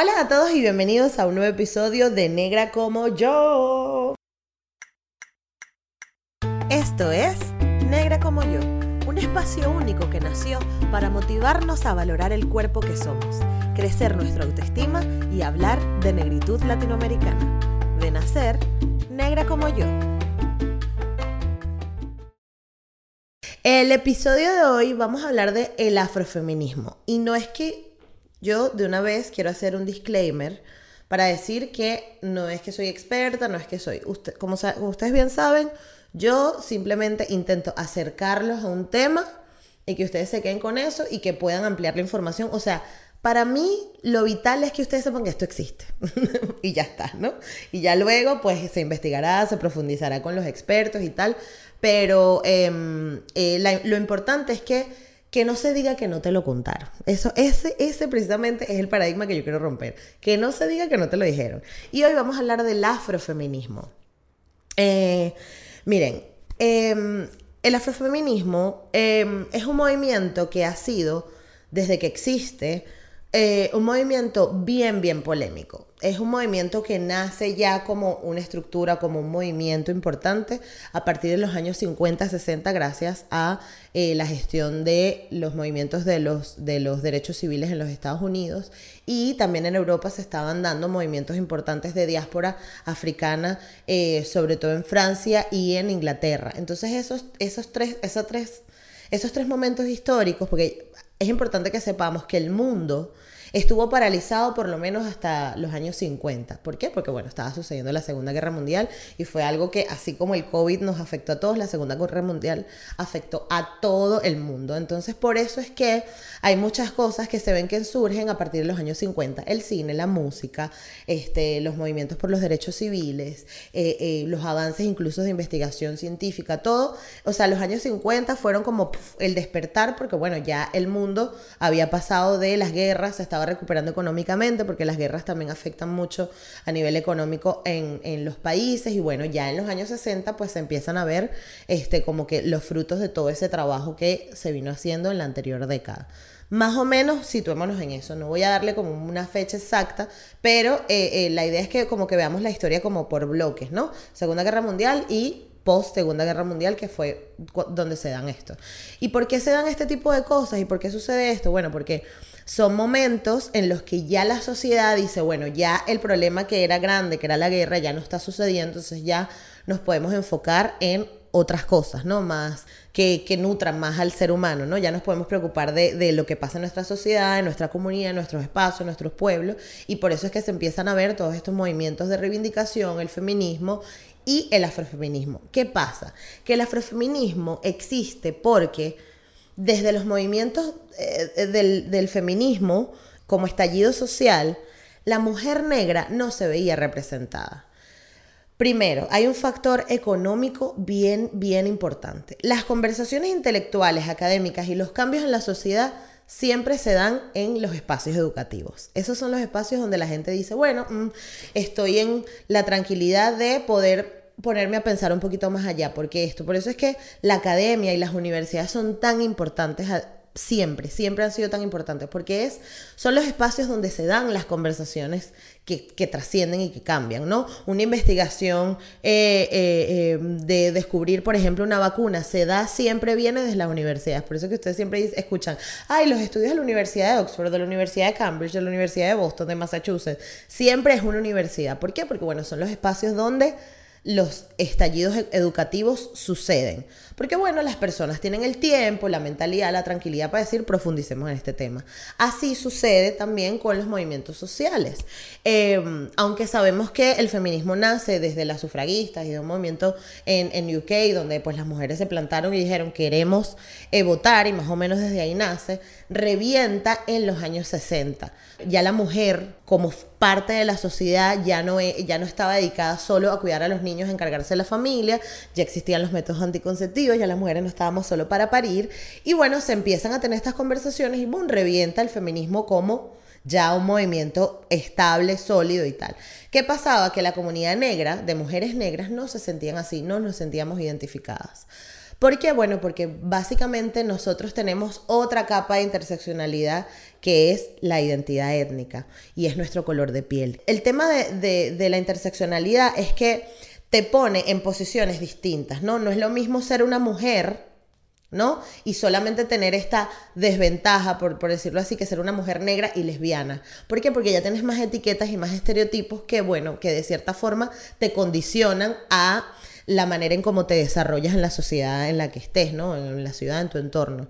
Hola a todos y bienvenidos a un nuevo episodio de Negra como yo. Esto es Negra como yo, un espacio único que nació para motivarnos a valorar el cuerpo que somos, crecer nuestra autoestima y hablar de negritud latinoamericana. De nacer, negra como yo. El episodio de hoy vamos a hablar de el afrofeminismo. Y no es que yo de una vez quiero hacer un disclaimer para decir que no es que soy experta, no es que soy... Usted, como, ustedes bien saben, yo simplemente intento acercarlos a un tema y que ustedes se queden con eso y que puedan ampliar la información. O sea, para mí lo vital es que ustedes sepan que esto existe y ya está, ¿no? Y ya luego pues se investigará, se profundizará con los expertos y tal, pero em, eh, lo importante es que, que no se diga que no te lo contaron. Eso, ese, ese precisamente es el paradigma que yo quiero romper, que no se diga que no te lo dijeron. Y hoy vamos a hablar del afrofeminismo. Eh, miren, em, el afrofeminismo em, es un movimiento que ha sido, desde que existe, eh, un movimiento bien, bien polémico. Es un movimiento que nace ya como una estructura, como un movimiento importante a partir de los años 50, 60, gracias a eh, la gestión de los movimientos de los, de los derechos civiles en los Estados Unidos. Y también en Europa se estaban dando movimientos importantes de diáspora africana, eh, sobre todo en Francia y en Inglaterra. Entonces esos, esos, tres, esos, tres, esos tres momentos históricos, porque es importante que sepamos que el mundo estuvo paralizado por lo menos hasta los años 50. ¿Por qué? Porque bueno, estaba sucediendo la Segunda Guerra Mundial y fue algo que así como el COVID nos afectó a todos, la Segunda Guerra Mundial afectó a todo el mundo. Entonces por eso es que hay muchas cosas que se ven que surgen a partir de los años 50. El cine, la música, este, los movimientos por los derechos civiles, eh, eh, los avances incluso de investigación científica, todo. O sea, los años 50 fueron como el despertar porque bueno, ya el mundo había pasado de las guerras, estaba recuperando económicamente, porque las guerras también afectan mucho a nivel económico en, en, los países. Y bueno, ya en los años 60 pues se empiezan a ver este, como que los frutos de todo ese trabajo que se vino haciendo en la anterior década. Más o menos situémonos en eso. No voy a darle como una fecha exacta, pero eh, eh, la idea es que como que veamos la historia como por bloques, ¿no? Segunda Guerra Mundial y post Segunda Guerra Mundial, que fue donde se dan esto. ¿Y por qué se dan este tipo de cosas? ¿Y por qué sucede esto? Bueno, porque son momentos en los que ya la sociedad dice, bueno, ya el problema que era grande, que era la guerra, ya no está sucediendo, entonces ya nos podemos enfocar en otras cosas, ¿no? Más que, que nutran más al ser humano, ¿no? Ya nos podemos preocupar de, de, lo que pasa en nuestra sociedad, en nuestra comunidad, en nuestros espacios, en nuestros pueblos, y por eso es que se empiezan a ver todos estos movimientos de reivindicación, el feminismo y el afrofeminismo. ¿Qué pasa? Que el afrofeminismo existe porque desde los movimientos eh, del, feminismo como estallido social, la mujer negra no se veía representada. Primero, hay un factor económico bien, bien importante. Las conversaciones intelectuales, académicas y los cambios en la sociedad siempre se dan en los espacios educativos. Esos son los espacios donde la gente dice, bueno, mm, estoy en la tranquilidad de poder ponerme a pensar un poquito más allá, porque esto, por eso es que la academia y las universidades son tan importantes siempre, siempre han sido tan importantes, porque es, son los espacios donde se dan las conversaciones que, que trascienden y que cambian, ¿no? Una investigación eh, eh, eh, de descubrir, por ejemplo, una vacuna, se da siempre, viene desde las universidades, por eso que ustedes siempre escuchan, ay, los estudios de la Universidad de Oxford, de la Universidad de Cambridge, de la Universidad de Boston, de Massachusetts, siempre es una universidad, ¿por qué? Porque, bueno, son los espacios donde los estallidos educativos suceden. Porque bueno, las personas tienen el tiempo, la mentalidad, la tranquilidad para decir, profundicemos en este tema. Así sucede también con los movimientos sociales. Em, aunque sabemos que el feminismo nace desde las sufragistas y de un movimiento en, en UK donde pues las mujeres se plantaron y dijeron queremos eh, votar y más o menos desde ahí nace, revienta en los años 60. Ya la mujer como parte de la sociedad ya no, e, ya no estaba dedicada solo a cuidar a los niños, a encargarse de la familia, ya existían los métodos anticonceptivos, ya las mujeres no estábamos solo para parir. Y bueno, se empiezan a tener estas conversaciones y boom, revienta el feminismo como ya un movimiento estable, sólido y tal. ¿Qué pasaba? Que la comunidad negra, de mujeres negras, no se sentían así, no nos sentíamos identificadas. ¿Por qué? Bueno, porque básicamente nosotros tenemos otra capa de interseccionalidad que es la identidad étnica y es nuestro color de piel. El tema de, de la interseccionalidad es que te pone en posiciones distintas, ¿no? No es lo mismo ser una mujer ¿no? Y solamente tener esta desventaja, por, por, decirlo así, que ser una mujer negra y lesbiana. ¿Por qué? Porque ya tienes más etiquetas y más estereotipos que, bueno, que de cierta forma te condicionan a la manera en cómo te desarrollas en la sociedad en la que estés, ¿no? En la ciudad, en tu entorno.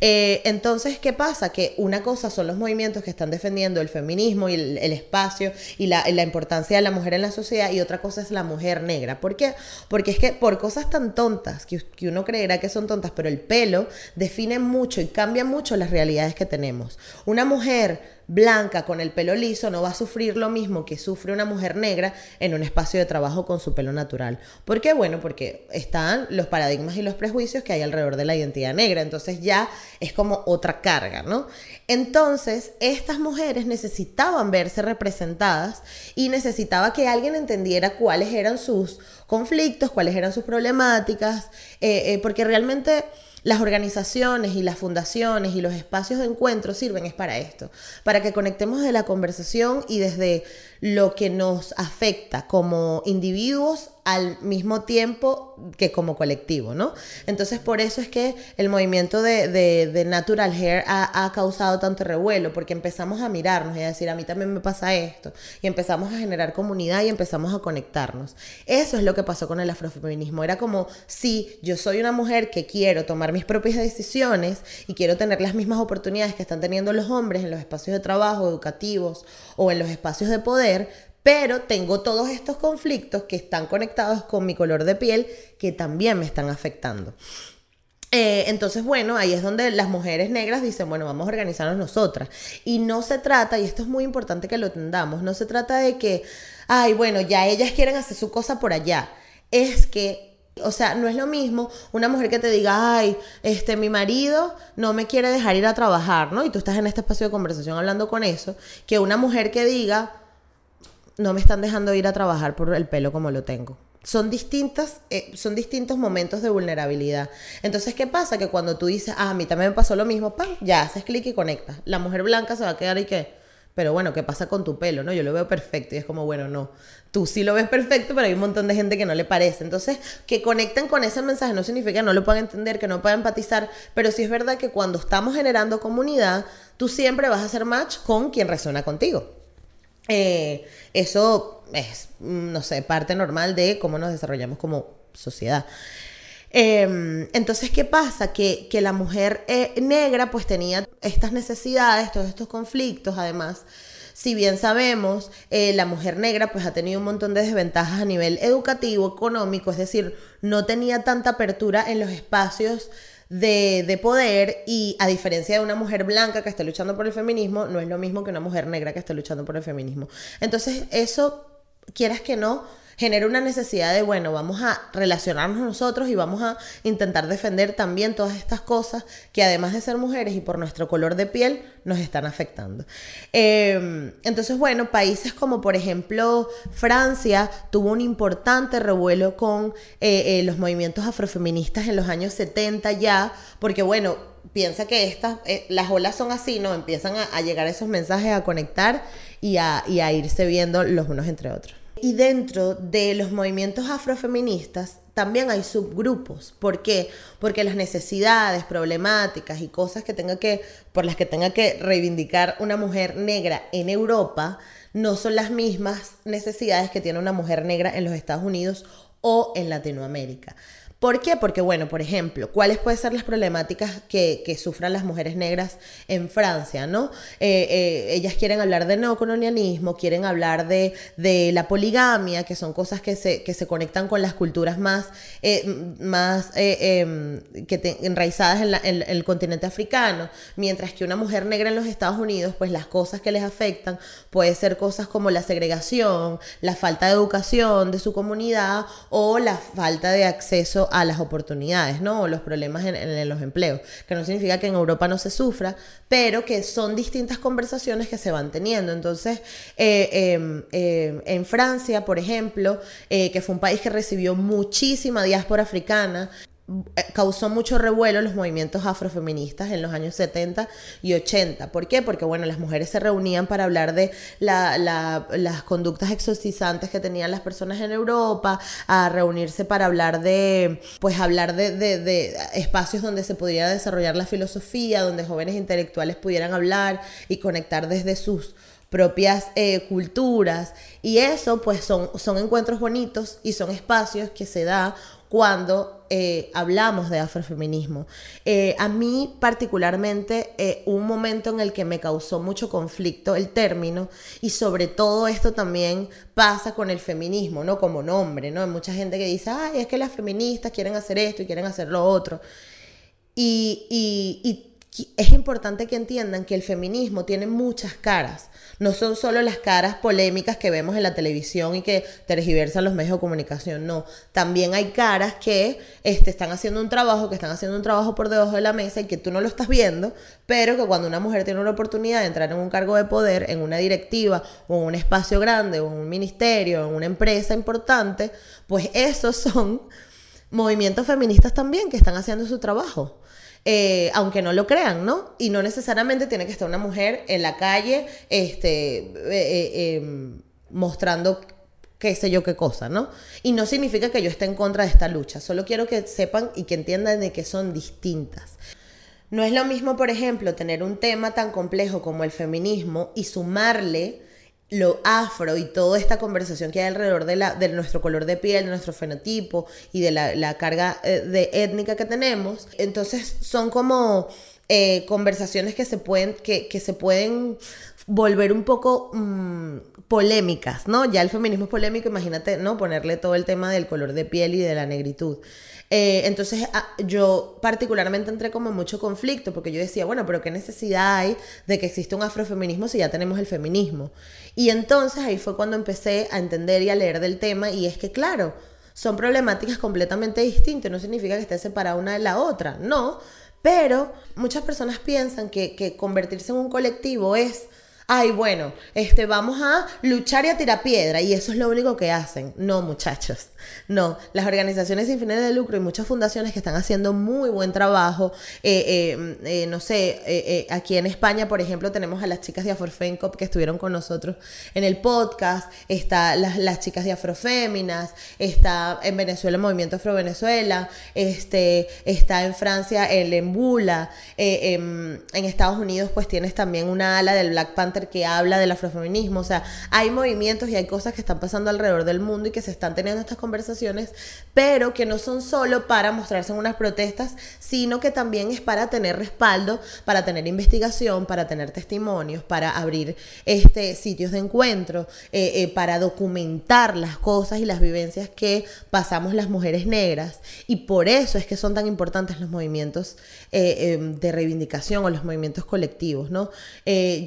Eh, entonces, ¿qué pasa? Que una cosa son los movimientos que están defendiendo el feminismo y el, espacio y la, importancia de la mujer en la sociedad y otra cosa es la mujer negra. ¿Por qué? Porque es que por cosas tan tontas, que, que uno creerá que son tontas, pero el pelo define mucho y cambia mucho las realidades que tenemos. Una mujer blanca con el pelo liso no va a sufrir lo mismo que sufre una mujer negra en un espacio de trabajo con su pelo natural. ¿Por qué? Bueno, porque están los paradigmas y los prejuicios que hay alrededor de la identidad negra. Entonces ya es como otra carga, ¿no? Entonces, estas mujeres necesitaban verse representadas y necesitaba que alguien entendiera cuáles eran sus conflictos, cuáles eran sus problemáticas, eh, eh, porque realmente las organizaciones y las fundaciones y los espacios de encuentro sirven es para esto, para que conectemos de la conversación y desde lo que nos afecta como individuos al mismo tiempo que como colectivo, ¿no? Entonces por eso es que el movimiento de, Natural Hair ha, causado tanto revuelo, porque empezamos a mirarnos y a decir, a mí también me pasa esto, y empezamos a generar comunidad y empezamos a conectarnos. Eso es lo que pasó con el afrofeminismo, era como, si yo soy una mujer que quiero tomar mis propias decisiones y quiero tener las mismas oportunidades que están teniendo los hombres en los espacios de trabajo, educativos o en los espacios de poder, pero tengo todos estos conflictos que están conectados con mi color de piel que también me están afectando. Eh, entonces, bueno, ahí es donde las mujeres negras dicen, bueno, vamos a organizarnos nosotras. Y no se trata, y esto es muy importante que lo entendamos, no se trata de que, ay, bueno, ya ellas quieren hacer su cosa por allá. Es que o sea, no es lo mismo una mujer que te diga, ay, este, mi marido no me quiere dejar ir a trabajar, ¿no? Y tú estás en este espacio de conversación hablando con eso, que una mujer que diga, no me están dejando ir a trabajar por el pelo como lo tengo. Son distintas, eh, son distintos momentos de vulnerabilidad. Entonces, ¿qué pasa? Que cuando tú dices, ah, a mí también me pasó lo mismo, ¡pam! Ya haces clic y conectas. La mujer blanca se va a quedar y qué. Pero bueno, ¿qué pasa con tu pelo? No, yo lo veo perfecto y es como, bueno, no. Tú sí lo ves perfecto, pero hay un montón de gente que no le parece. Entonces, que conecten con ese mensaje no significa que no lo puedan entender, que no puedan empatizar, pero sí es verdad que cuando estamos generando comunidad, tú siempre vas a hacer match con quien resuena contigo. Eh, eso es, no sé, parte normal de cómo nos desarrollamos como sociedad. Em, entonces, ¿qué pasa? Que, la mujer eh, negra pues tenía estas necesidades, todos estos conflictos, además. Si bien sabemos, eh, la mujer negra pues ha tenido un montón de desventajas a nivel educativo, económico, es decir, no tenía tanta apertura en los espacios de, poder y a diferencia de una mujer blanca que está luchando por el feminismo, no es lo mismo que una mujer negra que está luchando por el feminismo. Entonces, eso, quieras que no, genera una necesidad de, bueno, vamos a relacionarnos nosotros y vamos a intentar defender también todas estas cosas que además de ser mujeres y por nuestro color de piel nos están afectando. Em, entonces, bueno, países como por ejemplo Francia tuvo un importante revuelo con eh, eh, los movimientos afrofeministas en los años 70 ya, porque bueno, piensa que estas, eh, las olas son así, ¿no? Empiezan a, llegar esos mensajes, a conectar y a, y a irse viendo los unos entre otros. Y dentro de los movimientos afrofeministas también hay subgrupos. ¿Por qué? Porque las necesidades, problemáticas y cosas que tenga que, por las que tenga que reivindicar una mujer negra en Europa no son las mismas necesidades que tiene una mujer negra en los Estados Unidos o en Latinoamérica. ¿Por qué? Porque, bueno, por ejemplo, ¿cuáles pueden ser las problemáticas que, sufran las mujeres negras en Francia, no? Eh, eh, ellas quieren hablar de neocolonialismo, quieren hablar de, la poligamia, que son cosas que se, que se conectan con las culturas más, eh, más em, que enraizadas en, el continente africano, mientras que una mujer negra en los Estados Unidos, pues las cosas que les afectan puede ser cosas como la segregación, la falta de educación de su comunidad o la falta de acceso a las oportunidades, ¿no? O los problemas en, los empleos, que no significa que en Europa no se sufra, pero que son distintas conversaciones que se van teniendo. Entonces, eh, em, em, en Francia, por ejemplo, eh, que fue un país que recibió muchísima diáspora africana, causó mucho revuelo los movimientos afrofeministas en los años 70 y 80. ¿Por qué? Porque, bueno, las mujeres se reunían para hablar de las conductas exorcizantes que tenían las personas en Europa, a reunirse para hablar de, pues, hablar de, de espacios donde se pudiera desarrollar la filosofía, donde jóvenes intelectuales pudieran hablar y conectar desde sus propias eh, culturas. Y eso pues son, son encuentros bonitos y son espacios que se da cuando eh, hablamos de afrofeminismo. Eh, a mí particularmente un momento en el que me causó mucho conflicto el término y sobre todo esto también pasa con el feminismo, ¿no? Como nombre, ¿no? Hay mucha gente que dice, ay, es que las feministas quieren hacer esto y quieren hacer lo otro. Y, y, y es importante que entiendan que el feminismo tiene muchas caras. No son solo las caras polémicas que vemos en la televisión y que tergiversan los medios de comunicación, no. También hay caras que este, están haciendo un trabajo, que están haciendo un trabajo por debajo de la mesa y que tú no lo estás viendo, pero que cuando una mujer tiene una oportunidad de entrar en un cargo de poder, en una directiva o en un espacio grande o en un ministerio, en una empresa importante, pues esos son movimientos feministas también que están haciendo su trabajo. Eh, aunque no lo crean, ¿no? Y no necesariamente tiene que estar una mujer en la calle, este, eh, eh, em, mostrando qué sé yo qué cosa, ¿no? Y no significa que yo esté en contra de esta lucha, solo quiero que sepan y que entiendan de que son distintas. No es lo mismo, por ejemplo, tener un tema tan complejo como el feminismo y sumarle lo afro y toda esta conversación que hay alrededor de, la, de nuestro color de piel, de nuestro fenotipo y de la, carga eh, de étnica que tenemos. Entonces son como eh, conversaciones que se pueden, que, se pueden volver un poco mm, polémicas, ¿no? Ya el feminismo es polémico, imagínate, ¿no? Ponerle todo el tema del color de piel y de la negritud. Eh, entonces ah, yo particularmente entré como en mucho conflicto porque yo decía, bueno, pero ¿qué necesidad hay de que exista un afrofeminismo si ya tenemos el feminismo? Y entonces ahí fue cuando empecé a entender y a leer del tema y es que claro, son problemáticas completamente distintas, no significa que esté separada una de la otra, no, pero muchas personas piensan que, que convertirse en un colectivo es ay, bueno, este, vamos a luchar y a tirar piedra y eso es lo único que hacen. No, muchachos, no. Las organizaciones sin fines de lucro y muchas fundaciones que están haciendo muy buen trabajo, eh, eh, eh, no sé, aquí en España, por ejemplo, tenemos a las chicas de Aforfencop que estuvieron con nosotros en el podcast, está las, las chicas de Afroféminas, está en Venezuela el Movimiento Afro Venezuela, este, está en Francia el Embula, en, en Estados Unidos pues tienes también una ala del Black Panther que habla del afrofeminismo. O sea, hay movimientos y hay cosas que están pasando alrededor del mundo y que se están teniendo estas conversaciones, pero que no son solo para mostrarse en unas protestas, sino que también es para tener respaldo, para tener investigación, para tener testimonios, para abrir este, sitios de encuentro, eh, eh, para documentar las cosas y las vivencias que pasamos las mujeres negras. Y por eso es que son tan importantes los movimientos eh, em, de reivindicación o los movimientos colectivos, ¿no?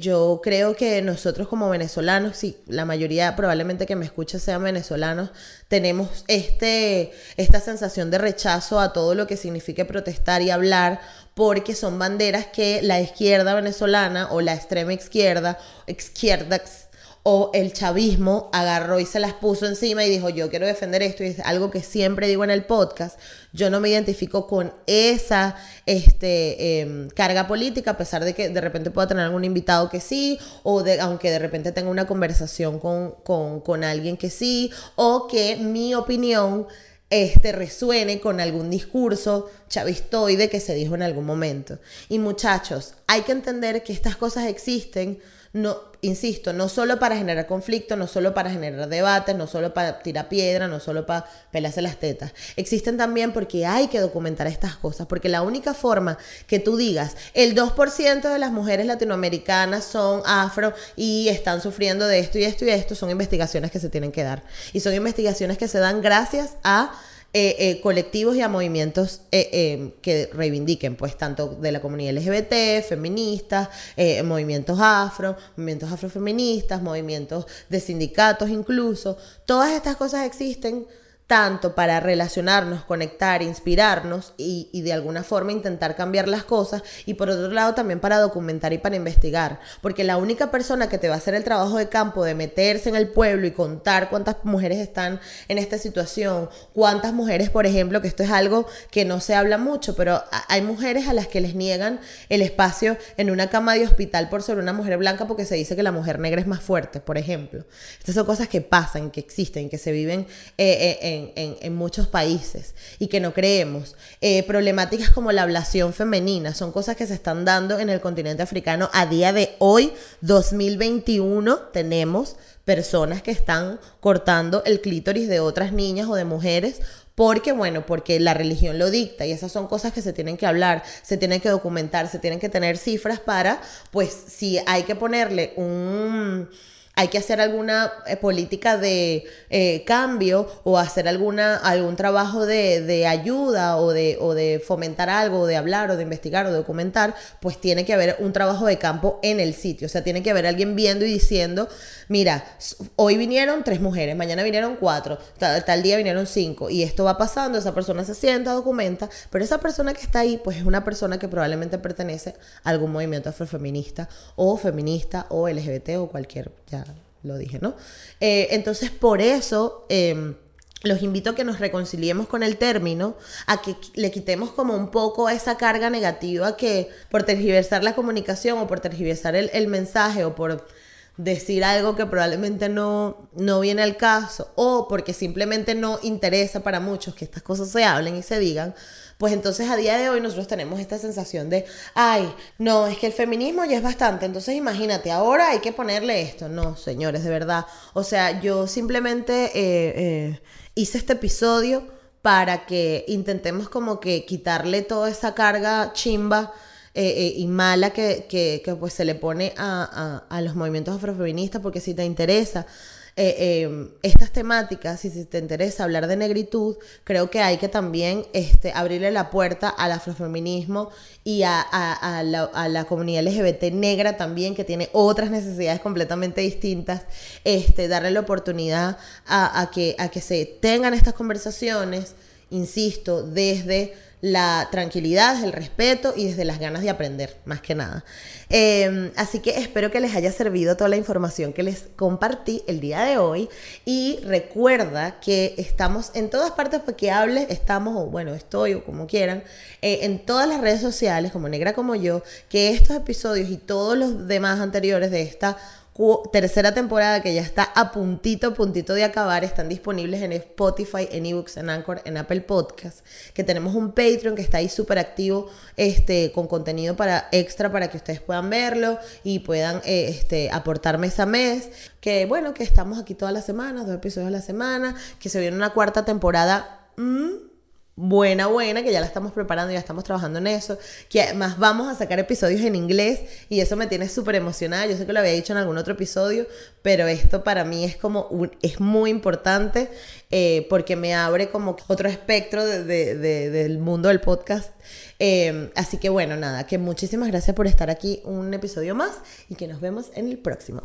yo creo que nosotros como venezolanos, sí, la mayoría probablemente que me escucha sean venezolanos, tenemos este, esta sensación de rechazo a todo lo que signifique protestar y hablar porque son banderas que la izquierda venezolana o la extrema izquierda, izquierdas o el chavismo agarró y se las puso encima y dijo, yo quiero defender esto, y es algo que siempre digo en el podcast, yo no me identifico con esa este, em, carga política, a pesar de que de repente pueda tener algún invitado que sí, o de, aunque de repente tenga una conversación con, con, con alguien que sí, o que mi opinión este, resuene con algún discurso chavistoide que se dijo en algún momento. Y muchachos, hay que entender que estas cosas existen no, insisto, no solo para generar conflicto, no solo para generar debates, no solo para tirar piedra, no solo para pelarse las tetas. Existen también porque hay que documentar estas cosas, porque la única forma que tú digas, el 2% de las mujeres latinoamericanas son afro y están sufriendo de esto y esto y esto, son investigaciones que se tienen que dar. Y son investigaciones que se dan gracias a eh, eh, colectivos y a movimientos eh, que reivindiquen, pues tanto de la comunidad LGBT, feministas, movimientos afro, movimientos afrofeministas, movimientos de sindicatos incluso. Todas estas cosas existen tanto para relacionarnos, conectar, inspirarnos y, y, de alguna forma intentar cambiar las cosas y por otro lado también para documentar y para investigar, porque la única persona que te va a hacer el trabajo de campo de meterse en el pueblo y contar cuántas mujeres están en esta situación, cuántas mujeres, por ejemplo, que esto es algo que no se habla mucho, pero hay mujeres a las que les niegan el espacio en una cama de hospital por ser una mujer blanca porque se dice que la mujer negra es más fuerte, por ejemplo. Estas son cosas que pasan, que existen, que se viven eh, eh, en, muchos países y que no creemos. Eh, problemáticas como la ablación femenina son cosas que se están dando en el continente africano a día de hoy, 2021, tenemos personas que están cortando el clítoris de otras niñas o de mujeres porque, bueno, porque la religión lo dicta y esas son cosas que se tienen que hablar, se tienen que documentar, se tienen que tener cifras para, pues, si hay que ponerle un hay que hacer alguna eh, política de eh, cambio o hacer alguna, algún trabajo de, ayuda o de, o de, fomentar algo, o de hablar o de investigar o de documentar, pues tiene que haber un trabajo de campo en el sitio. O sea, tiene que haber alguien viendo y diciendo, mira, hoy vinieron tres mujeres, mañana vinieron cuatro, tal, tal día vinieron cinco y esto va pasando, esa persona se sienta, documenta, pero esa persona que está ahí, pues es una persona que probablemente pertenece a algún movimiento afrofeminista o feminista o LGBT o cualquier... Ya, lo dije, ¿no? Eh, entonces, por eso... Em, los invito a que nos reconciliemos con el término, a que le quitemos como un poco esa carga negativa que por tergiversar la comunicación o por tergiversar el, mensaje o por decir algo que probablemente no, no viene al caso o porque simplemente no interesa para muchos que estas cosas se hablen y se digan, pues entonces a día de hoy nosotros tenemos esta sensación de, ay, no, es que el feminismo ya es bastante, entonces imagínate, ahora hay que ponerle esto. No, señores, de verdad. O sea, yo simplemente eh, eh, hice este episodio para que intentemos como que quitarle toda esa carga chimba. Eh, y mala que, que, pues se le pone a, a, a los movimientos afrofeministas, porque si te interesa eh, em, estas temáticas, y si te interesa hablar de negritud, creo que hay que también este, abrirle la puerta al afrofeminismo y a, la, comunidad LGBT negra también, que tiene otras necesidades completamente distintas, este, darle la oportunidad a, que, a que se tengan estas conversaciones, insisto, desde la tranquilidad, el respeto y desde las ganas de aprender, más que nada. Em, así que espero que les haya servido toda la información que les compartí el día de hoy y recuerda que estamos en todas partes para que hables, estamos, o bueno, estoy o como quieran, eh, en todas las redes sociales, como Negra como yo, que estos episodios y todos los demás anteriores de esta tercera temporada que ya está a puntito, puntito de acabar. Están disponibles en Spotify, en eBooks, en Anchor, en Apple Podcasts. Que tenemos un Patreon que está ahí súper activo este, con contenido para extra para que ustedes puedan verlo y puedan eh, este, aportar mes mes. Que bueno, que estamos aquí todas las semanas, dos episodios a la semana. Que se viene una cuarta temporada. Mm, buena, buena, que ya la estamos preparando, ya estamos trabajando en eso, que además vamos a sacar episodios en inglés y eso me tiene súper emocionada, yo sé que lo había dicho en algún otro episodio, pero esto para mí es como, es muy importante eh, porque me abre como otro espectro del mundo del podcast. Eh, así que bueno, nada, que muchísimas gracias por estar aquí un episodio más y que nos vemos en el próximo.